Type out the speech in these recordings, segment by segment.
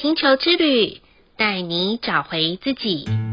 星球之旅，带你找回自己。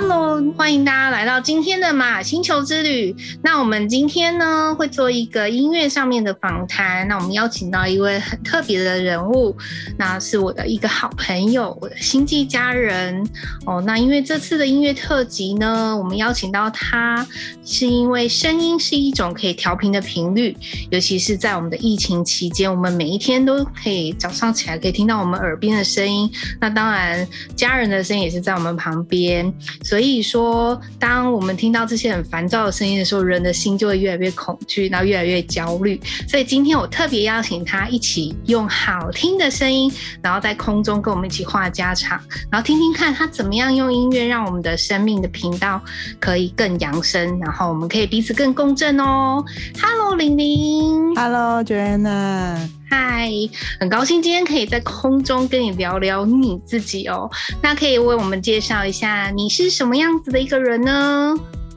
Hello，欢迎大家来到今天的玛雅星球之旅。那我们今天呢，会做一个音乐上面的访谈。那我们邀请到一位很特别的人物，那是我的一个好朋友，我的星际家人哦。那因为这次的音乐特辑呢，我们邀请到他，是因为声音是一种可以调频的频率，尤其是在我们的疫情期间，我们每一天都可以早上起来可以听到我们耳边的声音。那当然，家人的声音也是在我们旁边。所以说，当我们听到这些很烦躁的声音的时候，人的心就会越来越恐惧，然后越来越焦虑。所以今天我特别邀请他一起用好听的声音，然后在空中跟我们一起话家常，然后听听看他怎么样用音乐让我们的生命的频道可以更扬升，然后我们可以彼此更共振哦。Hello，玲玲。Hello，Joanna。嗨，很高兴今天可以在空中跟你聊聊你自己哦。那可以为我们介绍一下你是什么样子的一个人呢？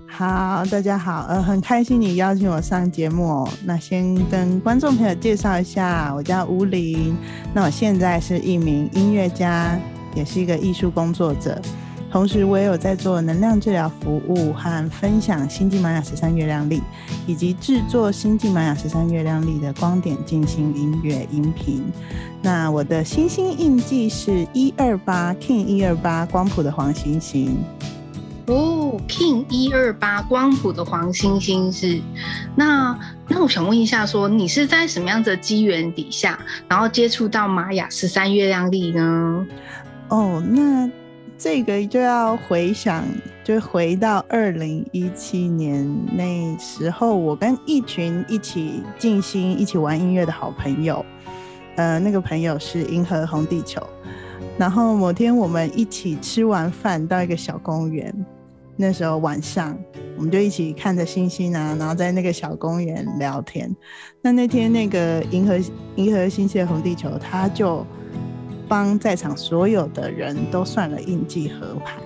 好，大家好，呃，很开心你邀请我上节目哦。那先跟观众朋友介绍一下，我叫吴玲。那我现在是一名音乐家，也是一个艺术工作者。同时，我也有在做能量治疗服务和分享星际玛雅十三月亮历，以及制作星际玛雅十三月亮历的光点静心音乐音频。那我的星星印记是一二八 King 一二八光谱的黄星星。哦，King 一二八光谱的黄星星是。那那我想问一下说，说你是在什么样的机缘底下，然后接触到玛雅十三月亮历呢？哦，那。这个就要回想，就回到二零一七年那时候，我跟一群一起静心、一起玩音乐的好朋友，呃，那个朋友是银河红地球。然后某天我们一起吃完饭到一个小公园，那时候晚上我们就一起看着星星啊，然后在那个小公园聊天。那那天那个银河银河星系的红地球，他就。帮在场所有的人都算了印记合盘，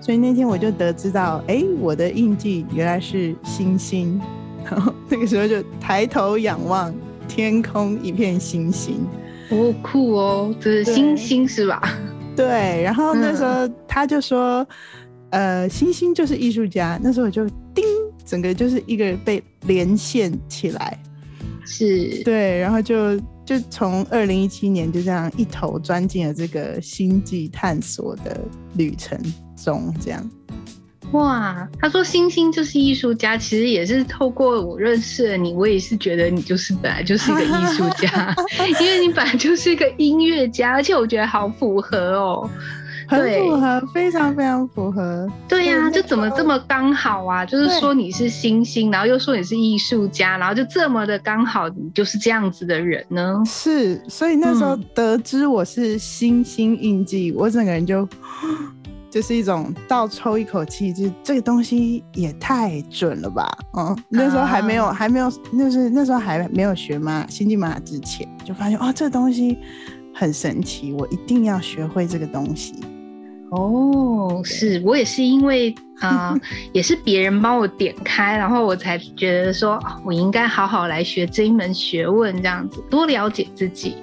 所以那天我就得知到，哎、欸，我的印记原来是星星。然后那个时候就抬头仰望天空，一片星星，哦，酷哦，这是星星是吧？对。然后那时候他就说，嗯、呃，星星就是艺术家。那时候我就叮，整个就是一个人被连线起来，是对，然后就。就从二零一七年就这样一头钻进了这个星际探索的旅程中，这样。哇，他说星星就是艺术家，其实也是透过我认识了你，我也是觉得你就是本来就是一个艺术家，因为你本来就是一个音乐家，而且我觉得好符合哦。很符合，非常非常符合。对呀、啊，就怎么这么刚好啊？就是说你是星星，然后又说你是艺术家，然后就这么的刚好，你就是这样子的人呢？是，所以那时候得知我是星星印记，嗯、我整个人就 就是一种倒抽一口气，就这个东西也太准了吧？嗯，那时候还没有，还没有，那是那时候还没有学嘛，星际玛雅之前，就发现哦，这个东西很神奇，我一定要学会这个东西。哦，是我也是因为。啊、呃，也是别人帮我点开，然后我才觉得说，我应该好好来学这一门学问，这样子多了解自己。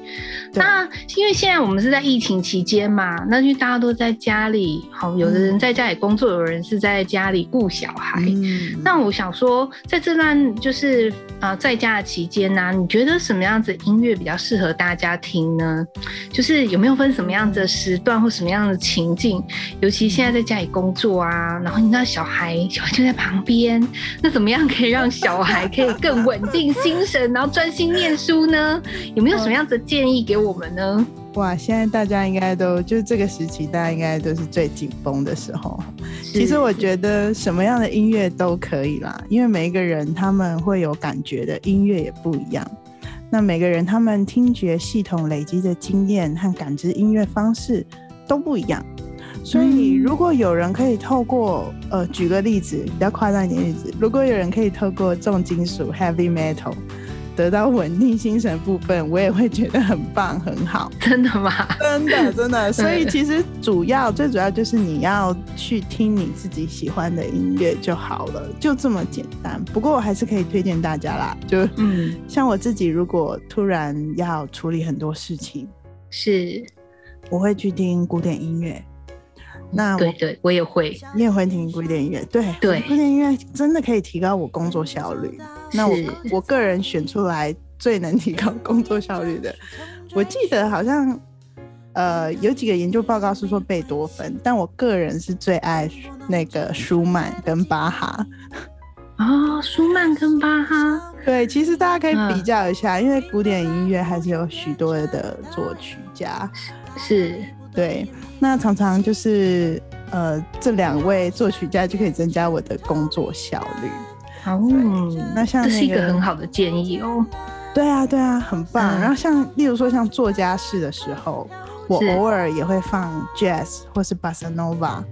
那因为现在我们是在疫情期间嘛，那就大家都在家里，好，有的人在家里工作，有人是在家里顾小孩。嗯、那我想说，在这段就是啊、呃，在家的期间呢、啊，你觉得什么样子音乐比较适合大家听呢？就是有没有分什么样子的时段或什么样的情境？尤其现在在家里工作啊，然后。那小孩，小孩就在旁边，那怎么样可以让小孩可以更稳定心神，然后专心念书呢？有没有什么样子的建议给我们呢？哇，现在大家应该都就是这个时期，大家应该都是最紧绷的时候。其实我觉得什么样的音乐都可以啦，因为每一个人他们会有感觉的音乐也不一样。那每个人他们听觉系统累积的经验和感知音乐方式都不一样。所以，如果有人可以透过呃，举个例子，比较夸张一点例子，如果有人可以透过重金属 （heavy metal），得到稳定心神部分，我也会觉得很棒很好。真的吗？真的真的。所以其实主要最主要就是你要去听你自己喜欢的音乐就好了，就这么简单。不过我还是可以推荐大家啦，就嗯，像我自己如果突然要处理很多事情，是，我会去听古典音乐。那对对，我也会，你也会听古典音乐，对对，古典音乐真的可以提高我工作效率。那我我个人选出来最能提高工作效率的，我记得好像呃有几个研究报告是说贝多芬，但我个人是最爱那个舒曼跟巴哈。哦，舒曼跟巴哈，对，其实大家可以比较一下，嗯、因为古典音乐还是有许多的作曲家，是。对，那常常就是呃，这两位作曲家就可以增加我的工作效率。哦，那像、那个、这是一个很好的建议哦。对啊，对啊，很棒。嗯、然后像例如说像做家事的时候，我偶尔也会放 jazz 或是 bossa nova。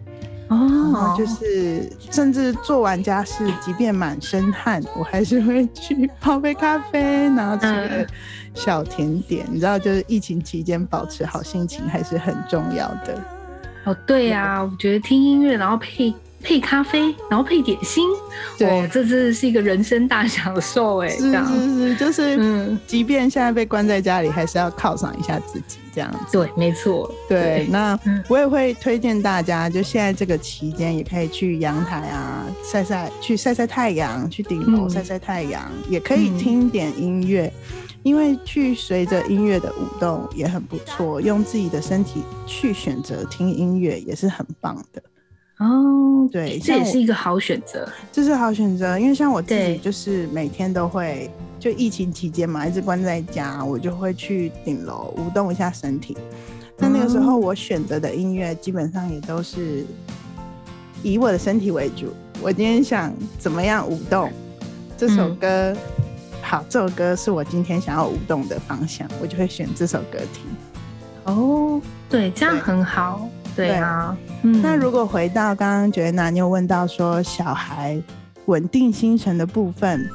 哦，就是甚至做完家事，即便满身汗，我还是会去泡杯咖啡，然后吃个小甜点。嗯、你知道，就是疫情期间保持好心情还是很重要的。哦，对呀、啊，我觉得听音乐，然后配。配咖啡，然后配点心，对，这真的是一个人生大享受哎！是是是，就是，嗯，即便现在被关在家里，还是要犒赏一下自己，这样子。对，没错。对，对那我也会推荐大家，就现在这个期间，也可以去阳台啊晒晒，去晒晒太阳，去顶楼晒晒太阳，嗯、也可以听点音乐，嗯、因为去随着音乐的舞动也很不错，用自己的身体去选择听音乐也是很棒的。哦，对，这也是一个好选择，这是好选择，因为像我自己就是每天都会，就疫情期间嘛，一直关在家，我就会去顶楼舞动一下身体。那那个时候我选择的音乐基本上也都是以我的身体为主。我今天想怎么样舞动，这首歌、嗯、好，这首歌是我今天想要舞动的方向，我就会选这首歌听。哦，对，这样很好。对啊，嗯、那如果回到刚刚 Joanna，你有问到说小孩稳定心神的部分，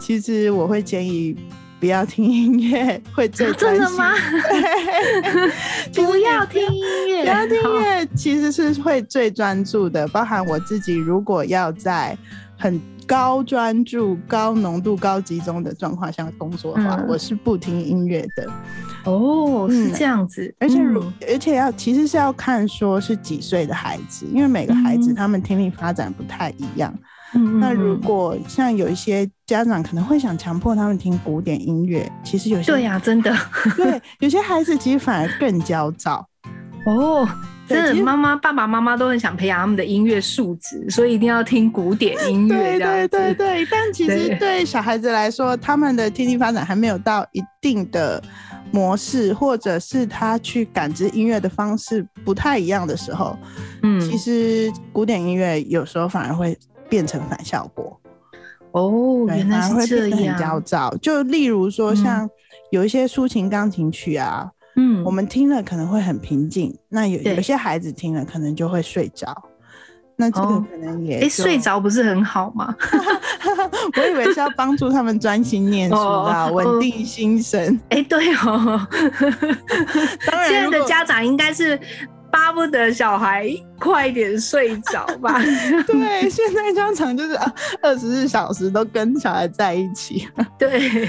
其实我会建议不要听音乐，会最专心。真的吗？不要听音乐，不要听音乐，其实是会最专注的。包含我自己，如果要在很高专注、高浓度、高集中的状况下工作的话，嗯、我是不听音乐的。哦，是这样子，嗯、而且如、嗯、而且要其实是要看说是几岁的孩子，因为每个孩子他们听力发展不太一样。嗯，那如果像有一些家长可能会想强迫他们听古典音乐，其实有些对呀、啊，真的。对，有些孩子其实反而更焦躁。哦，真的，妈妈爸爸妈妈都很想培养他们的音乐素质，所以一定要听古典音乐。对对对对，但其实对小孩子来说，他们的听力发展还没有到一定的。模式，或者是他去感知音乐的方式不太一样的时候，嗯，其实古典音乐有时候反而会变成反效果。哦，原来是这样。很焦躁。就例如说，像有一些抒情钢琴曲啊，嗯，我们听了可能会很平静，那有有些孩子听了可能就会睡着。那这个可能也哎、哦欸，睡着不是很好吗？我以为是要帮助他们专心念书啊，稳、哦、定心神。哎、欸，对哦。当然，现在的家长应该是巴不得小孩快点睡着吧？对，现在家长就是二十四小时都跟小孩在一起。对，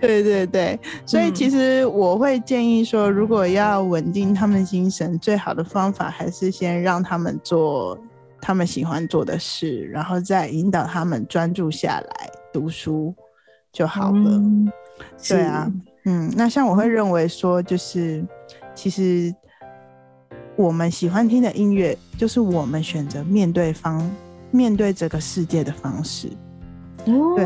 对对对，所以其实我会建议说，如果要稳定他们精神，最好的方法还是先让他们做。他们喜欢做的事，然后再引导他们专注下来读书就好了。嗯、对啊，嗯，那像我会认为说，就是其实我们喜欢听的音乐，就是我们选择面对方、面对这个世界的方式。哦，对，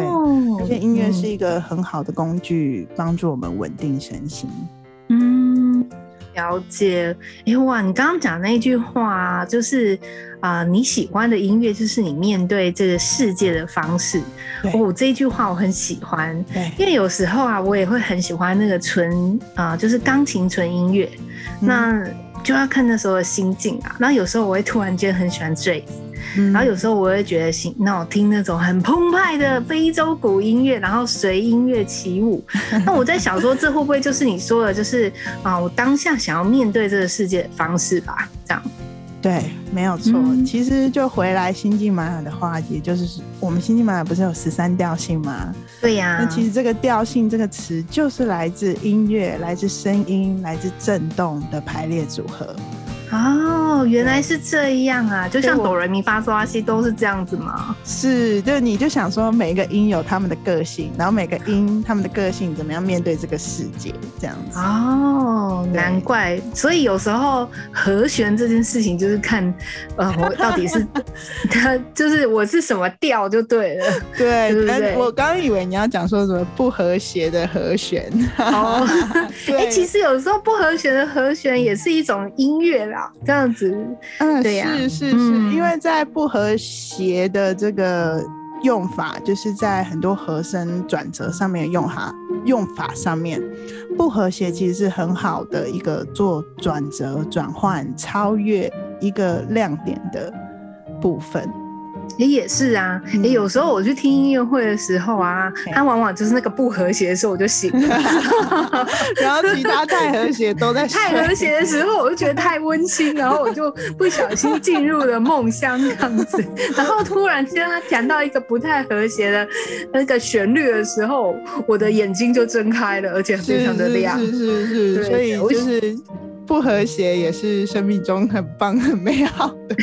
而且音乐是一个很好的工具，帮助我们稳定身心。嗯。了解，哎、欸、哇，你刚刚讲那句话，就是啊、呃，你喜欢的音乐就是你面对这个世界的方式。哦，这一句话我很喜欢，对因为有时候啊，我也会很喜欢那个纯啊、呃，就是钢琴纯音乐，嗯、那就要看那时候的心境啊。那有时候我会突然间很喜欢 Jazz，嗯、然后有时候我会觉得行，那我听那种很澎湃的非洲鼓音乐，然后随音乐起舞。那我在想说，这会不会就是你说的，就是啊，我当下想要面对这个世界的方式吧？这样。对，没有错。嗯、其实就回来新晋玛雅的话，也就是我们新晋玛雅不是有十三调性吗？对呀、啊。那其实这个调性这个词，就是来自音乐、来自声音、来自震动的排列组合。哦，原来是这样啊！就像哆来咪发嗦拉西都是这样子吗？是，就你就想说每一个音有他们的个性，然后每个音他们的个性怎么样面对这个世界，这样子。哦，难怪。所以有时候和弦这件事情就是看，呃，我到底是他 就是我是什么调就对了。对，对对，我刚以为你要讲说什么不和谐的和弦。哦，哎、欸，其实有时候不和谐的和弦也是一种音乐啦。这样子，嗯，对呀、啊，是是是，嗯、因为在不和谐的这个用法，就是在很多和声转折上面用哈用法上面，不和谐其实是很好的一个做转折、转换、超越一个亮点的部分。也也是啊，也、嗯、有时候我去听音乐会的时候啊，它往往就是那个不和谐的时候我就醒了 然后其他太和谐都在太和谐的时候我就觉得太温馨，然后我就不小心进入了梦乡这样子，然后突然间他讲到一个不太和谐的那个旋律的时候，我的眼睛就睁开了，而且非常的亮，是，是，是，所以就是不和谐也是生命中很棒很美好的。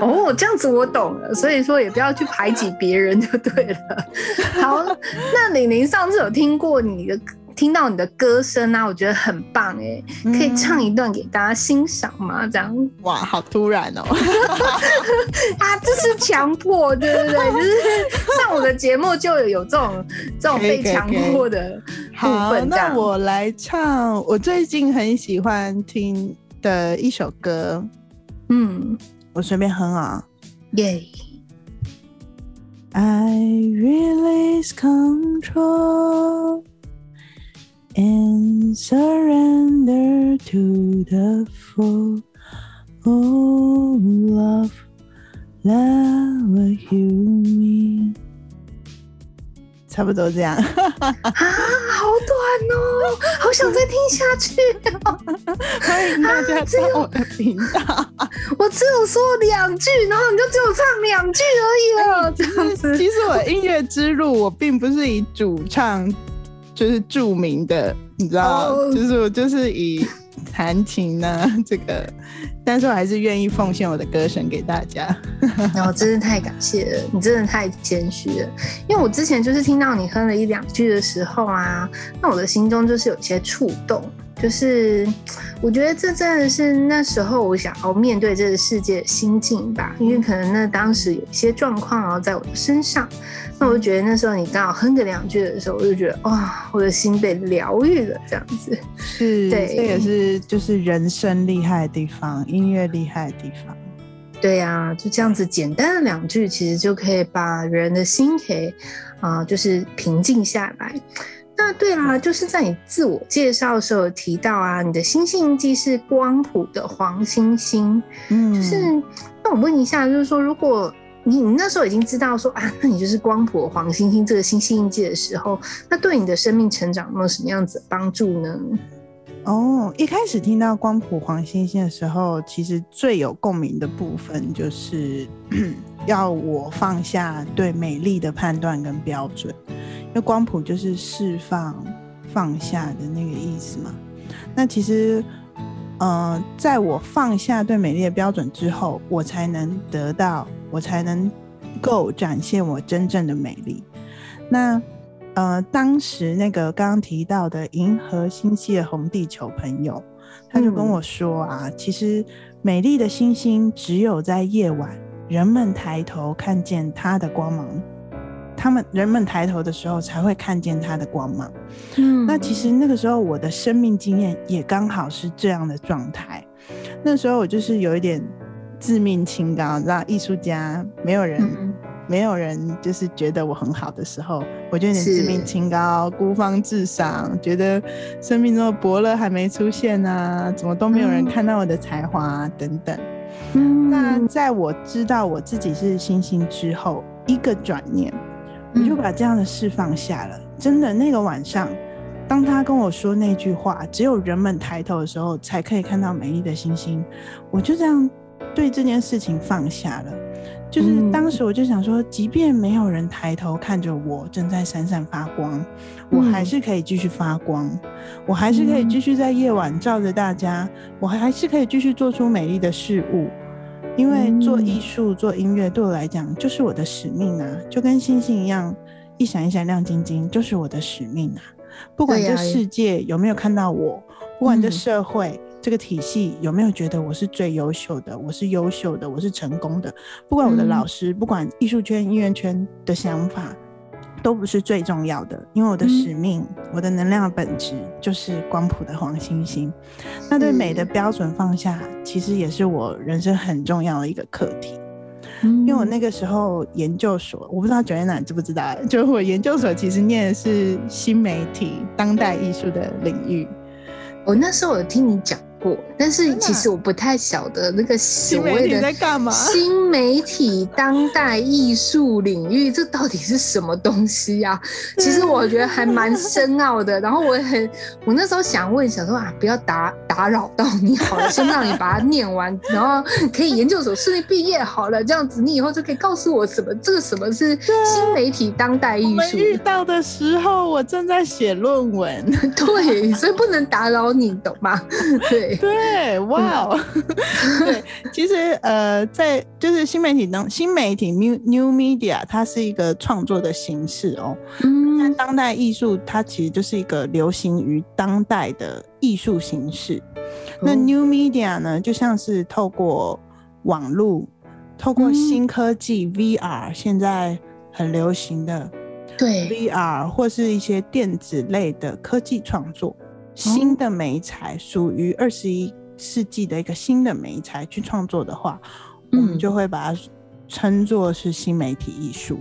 哦，这样子我懂了，所以说也不要去排挤别人就 对了。好，那玲玲上次有听过你的，听到你的歌声啊，我觉得很棒哎，可以唱一段给大家欣赏吗？这样？哇，好突然哦！啊，这是强迫，对不对？就是上我的节目就有有这种这种被强迫的部分。好，那我来唱我最近很喜欢听的一首歌，嗯。我随便哼啊，耶！I release control and surrender to the full love, love you me. 差不多这样啊，好短哦，好想再听下去哦。欢迎大家到我的频道。啊、我只有说两句，然后你就只有唱两句而已了。这样子，其实我音乐之路，我并不是以主唱就是著名的，你知道，哦、就是我就是以。弹琴呢，这个，但是我还是愿意奉献我的歌声给大家。然后真的太感谢了，你真的太谦虚了。因为我之前就是听到你哼了一两句的时候啊，那我的心中就是有一些触动，就是我觉得这真的是那时候我想要面对这个世界的心境吧。因为可能那当时有一些状况然后在我的身上。那我就觉得那时候你刚好哼个两句的时候，我就觉得哇，我的心被疗愈了，这样子。是，对，这也是就是人生厉害的地方，音乐厉害的地方。对呀、啊，就这样子简单的两句，其实就可以把人的心给啊、呃，就是平静下来。那对啦、啊，就是在你自我介绍的时候提到啊，你的星星印记是光谱的黄星星。嗯，就是那我问一下，就是说如果。你你那时候已经知道说啊，那你就是光谱黄星星这个星星印记的时候，那对你的生命成长有没有什么样子的帮助呢？哦，一开始听到光谱黄星星的时候，其实最有共鸣的部分就是 要我放下对美丽的判断跟标准，因为光谱就是释放、放下的那个意思嘛。那其实，呃，在我放下对美丽的标准之后，我才能得到。我才能够展现我真正的美丽。那呃，当时那个刚刚提到的银河星系的红地球朋友，他就跟我说啊，嗯、其实美丽的星星只有在夜晚，人们抬头看见它的光芒，他们人们抬头的时候才会看见它的光芒。嗯，那其实那个时候我的生命经验也刚好是这样的状态。那时候我就是有一点。自命清高，让艺术家没有人没有人就是觉得我很好的时候，我就有点自命清高、孤芳自赏，觉得生命中的伯乐还没出现啊，怎么都没有人看到我的才华、啊、等等。嗯，那在我知道我自己是星星之后，一个转念，我就把这样的事放下了。真的，那个晚上，当他跟我说那句话，只有人们抬头的时候才可以看到美丽的星星，我就这样对这件事情放下了。就是当时我就想说，即便没有人抬头看着我正在闪闪发光，我还是可以继续发光，我还是可以继续在夜晚照着大家，我还是可以继续做出美丽的事物。因为做艺术、做音乐对我来讲就是我的使命啊，就跟星星一样，一闪一闪亮晶晶，就是我的使命啊。不管这世界有没有看到我，不管这社会。这个体系有没有觉得我是最优秀的？我是优秀的，我是成功的。不管我的老师，嗯、不管艺术圈、音乐圈的想法，都不是最重要的。因为我的使命，嗯、我的能量的本质就是光谱的黄星星。那对美的标准放下，其实也是我人生很重要的一个课题。嗯、因为我那个时候研究所，我不知道 Joanna 你知不知道？就是我研究所其实念的是新媒体当代艺术的领域。我那时候有听你讲。过，但是其实我不太晓得那个所谓的？新媒体当代艺术领域，这到底是什么东西呀？其实我觉得还蛮深奥的。然后我也很，我那时候想问，想说啊，不要打打扰到你好了，先让你把它念完，然后可以研究所顺利毕业好了，这样子你以后就可以告诉我什么这个什么是新媒体当代艺术。遇到的时候，我正在写论文，对，所以不能打扰你，懂吗？对。对，哇哦，对，其实呃，在就是新媒体当新媒体 new new media，它是一个创作的形式哦。嗯，那当代艺术它其实就是一个流行于当代的艺术形式。那 new media 呢，就像是透过网络，透过新科技 VR，现在很流行的对 VR 或是一些电子类的科技创作。新的媒材属于二十一世纪的一个新的媒材去创作的话，嗯、我们就会把它称作是新媒体艺术。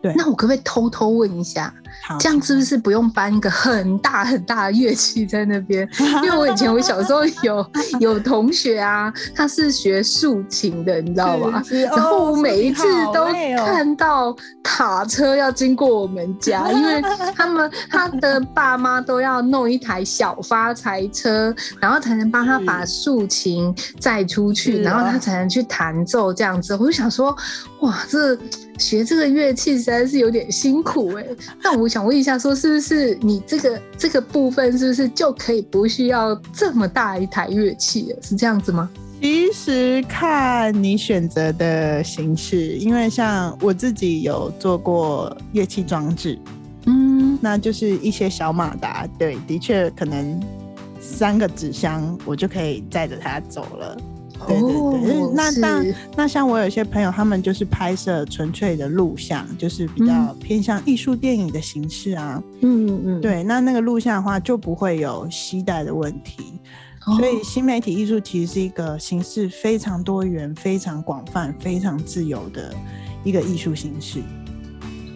对，那我可不可以偷偷问一下？这样是不是不用搬一个很大很大的乐器在那边？因为我以前我小时候有 有同学啊，他是学竖琴的，你知道吗？然后我每一次都看到卡车要经过我们家，因为他们他的爸妈都要弄一台小发财车，然后才能帮他把竖琴载出去，然后他才能去弹奏这样子。我就想说，哇，这学这个乐器实在是有点辛苦哎、欸。那我想。想问一下，说是不是你这个这个部分是不是就可以不需要这么大一台乐器了？是这样子吗？其实看你选择的形式，因为像我自己有做过乐器装置，嗯，那就是一些小马达，对，的确可能三个纸箱我就可以载着它走了。对对对，哦、那那那像我有些朋友，他们就是拍摄纯粹的录像，就是比较偏向艺术电影的形式啊。嗯嗯嗯。对，那那个录像的话就不会有携带的问题，哦、所以新媒体艺术其实是一个形式非常多元、非常广泛、非常自由的一个艺术形式。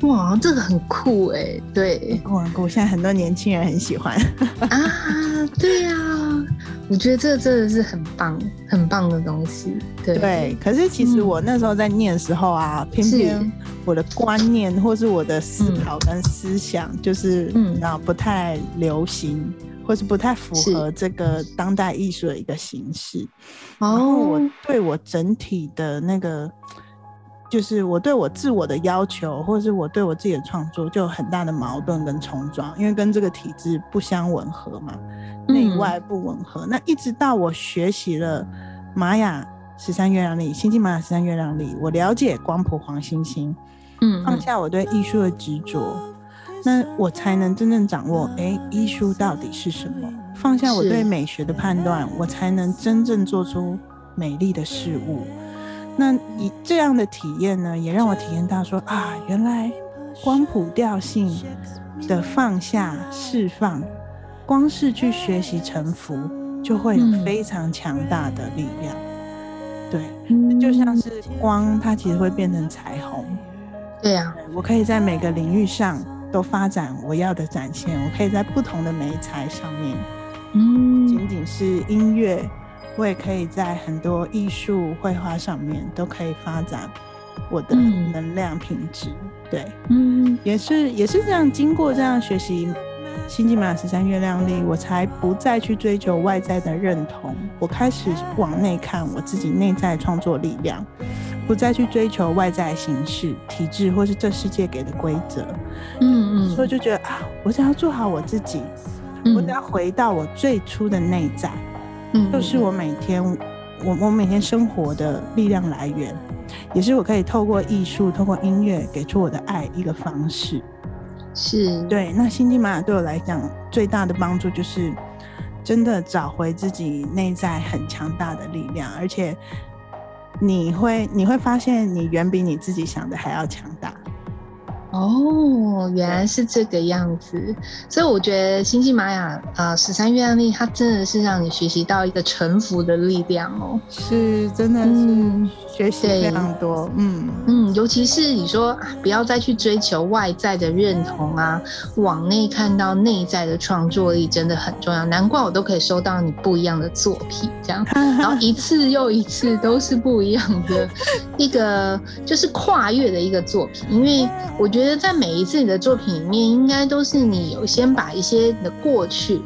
哇，这个很酷哎！对，很酷很酷，现在很多年轻人很喜欢啊。对呀、啊，我觉得这真的是很棒、很棒的东西。对，对，可是其实我那时候在念的时候啊，嗯、偏偏我的观念或是我的思考跟思想，就是嗯，然后不太流行，或是不太符合这个当代艺术的一个形式。哦，然后我对我整体的那个。就是我对我自我的要求，或者是我对我自己的创作，就有很大的矛盾跟冲撞，因为跟这个体制不相吻合嘛，内外不吻合。嗯、那一直到我学习了玛雅十三月亮历，星际玛雅十三月亮历，我了解光谱黄星星，嗯，放下我对艺术的执着，那我才能真正掌握，哎、欸，艺术到底是什么？放下我对美学的判断，我才能真正做出美丽的事物。那以这样的体验呢，也让我体验到说啊，原来光谱调性的放下释放，光是去学习沉浮，就会有非常强大的力量。对，就像是光，它其实会变成彩虹，对呀、啊，我可以在每个领域上都发展我要的展现，我可以在不同的媒材上面，嗯，仅仅是音乐，我也可以在很多艺术绘画上面都可以发展我的能量品质。嗯、对，嗯，也是也是这样，经过这样学习。星际玛雅十三月亮历，我才不再去追求外在的认同，我开始往内看我自己内在创作力量，不再去追求外在形式、体制或是这世界给的规则。嗯嗯，所以就觉得啊，我想要做好我自己，嗯、我只要回到我最初的内在，嗯，就是我每天我我每天生活的力量来源，也是我可以透过艺术、透过音乐给出我的爱一个方式。是对，那星际玛雅对我来讲最大的帮助就是，真的找回自己内在很强大的力量，而且你会你会发现你远比你自己想的还要强大。哦，原来是这个样子，所以我觉得星际玛雅呃十三月案例，它真的是让你学习到一个臣服的力量哦，是真的是学习非常多，嗯。嗯，尤其是你说不要再去追求外在的认同啊，往内看到内在的创作力真的很重要，难怪我都可以收到你不一样的作品，这样，然后一次又一次都是不一样的一个就是跨越的一个作品，因为我觉得。觉得在每一次你的作品里面，应该都是你有先把一些你的过去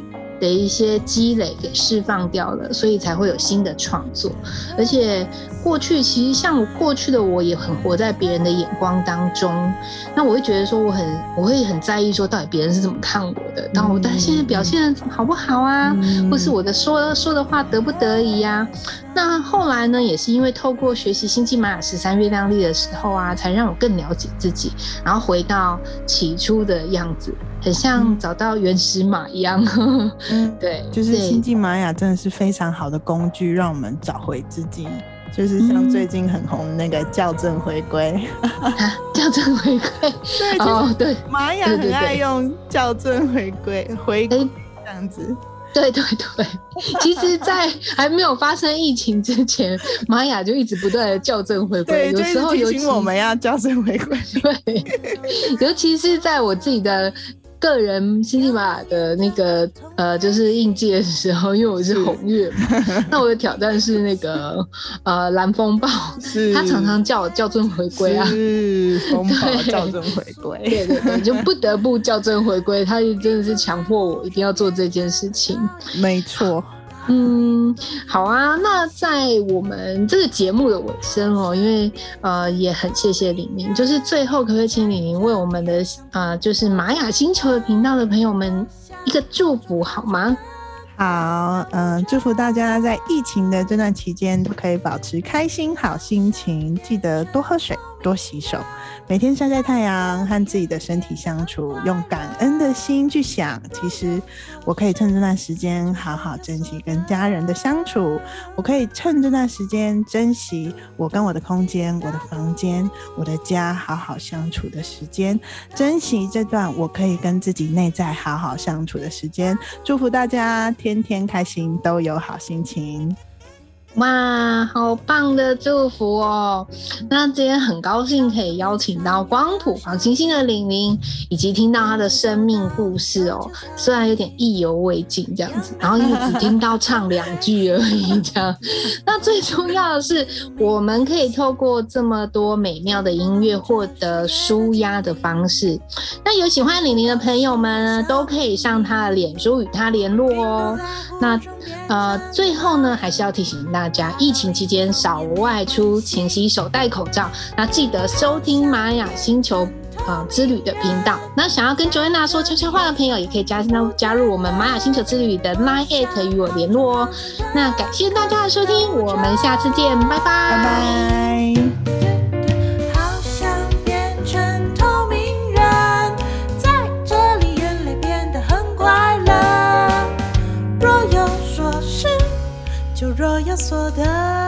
的一些积累给释放掉了，所以才会有新的创作，而且。过去其实像我过去的我也很活在别人的眼光当中，那我会觉得说我很我会很在意说到底别人是怎么看我的，当我但现在表现好不好啊，嗯、或是我的说说的话得不得宜呀、啊？那后来呢，也是因为透过学习星际玛雅十三月亮历的时候啊，才让我更了解自己，然后回到起初的样子，很像找到原始码一样。嗯，对，就是星际玛雅真的是非常好的工具，让我们找回自己。就是像最近很红那个校正回归，校正回归，对，哦，对，玛雅很爱用校正回归，回归这样子，对对对。其实，在还没有发生疫情之前，玛雅就一直不断的校正回归，有时候提醒我们要校正回归，对，尤其是在我自己的。个人星际玛雅的那个呃，就是应届的时候，因为我是红月嘛，那我的挑战是那个呃蓝风暴，他常常叫我校正回归啊，是风暴 校正回归，对对对，就不得不校正回归，他就真的是强迫我一定要做这件事情，没错。嗯，好啊。那在我们这个节目的尾声哦，因为呃也很谢谢李宁，就是最后可不可以请李宁为我们的呃就是玛雅星球的频道的朋友们一个祝福好吗？好，嗯、祝福大家在疫情的这段期间都可以保持开心好心情，记得多喝水，多洗手。每天晒晒太阳，和自己的身体相处，用感恩的心去想，其实我可以趁这段时间好好珍惜跟家人的相处，我可以趁这段时间珍惜我跟我的空间、我的房间、我的家好好相处的时间，珍惜这段我可以跟自己内在好好相处的时间。祝福大家天天开心，都有好心情。哇，好棒的祝福哦！那今天很高兴可以邀请到光谱黄星星的玲玲，以及听到她的生命故事哦。虽然有点意犹未尽这样子，然后也只听到唱两句而已这样。那最重要的是，我们可以透过这么多美妙的音乐获得舒压的方式。那有喜欢玲玲的朋友们呢，都可以上她的脸书与她联络哦。那呃，最后呢，还是要提醒大。大家疫情期间少外出，勤洗手，戴口罩。那记得收听玛雅星球呃之旅的频道。那想要跟 Joanna 说悄悄话的朋友，也可以加加入我们玛雅星球之旅的 Line at 与我联络哦。那感谢大家的收听，我们下次见，拜拜，拜拜。所得。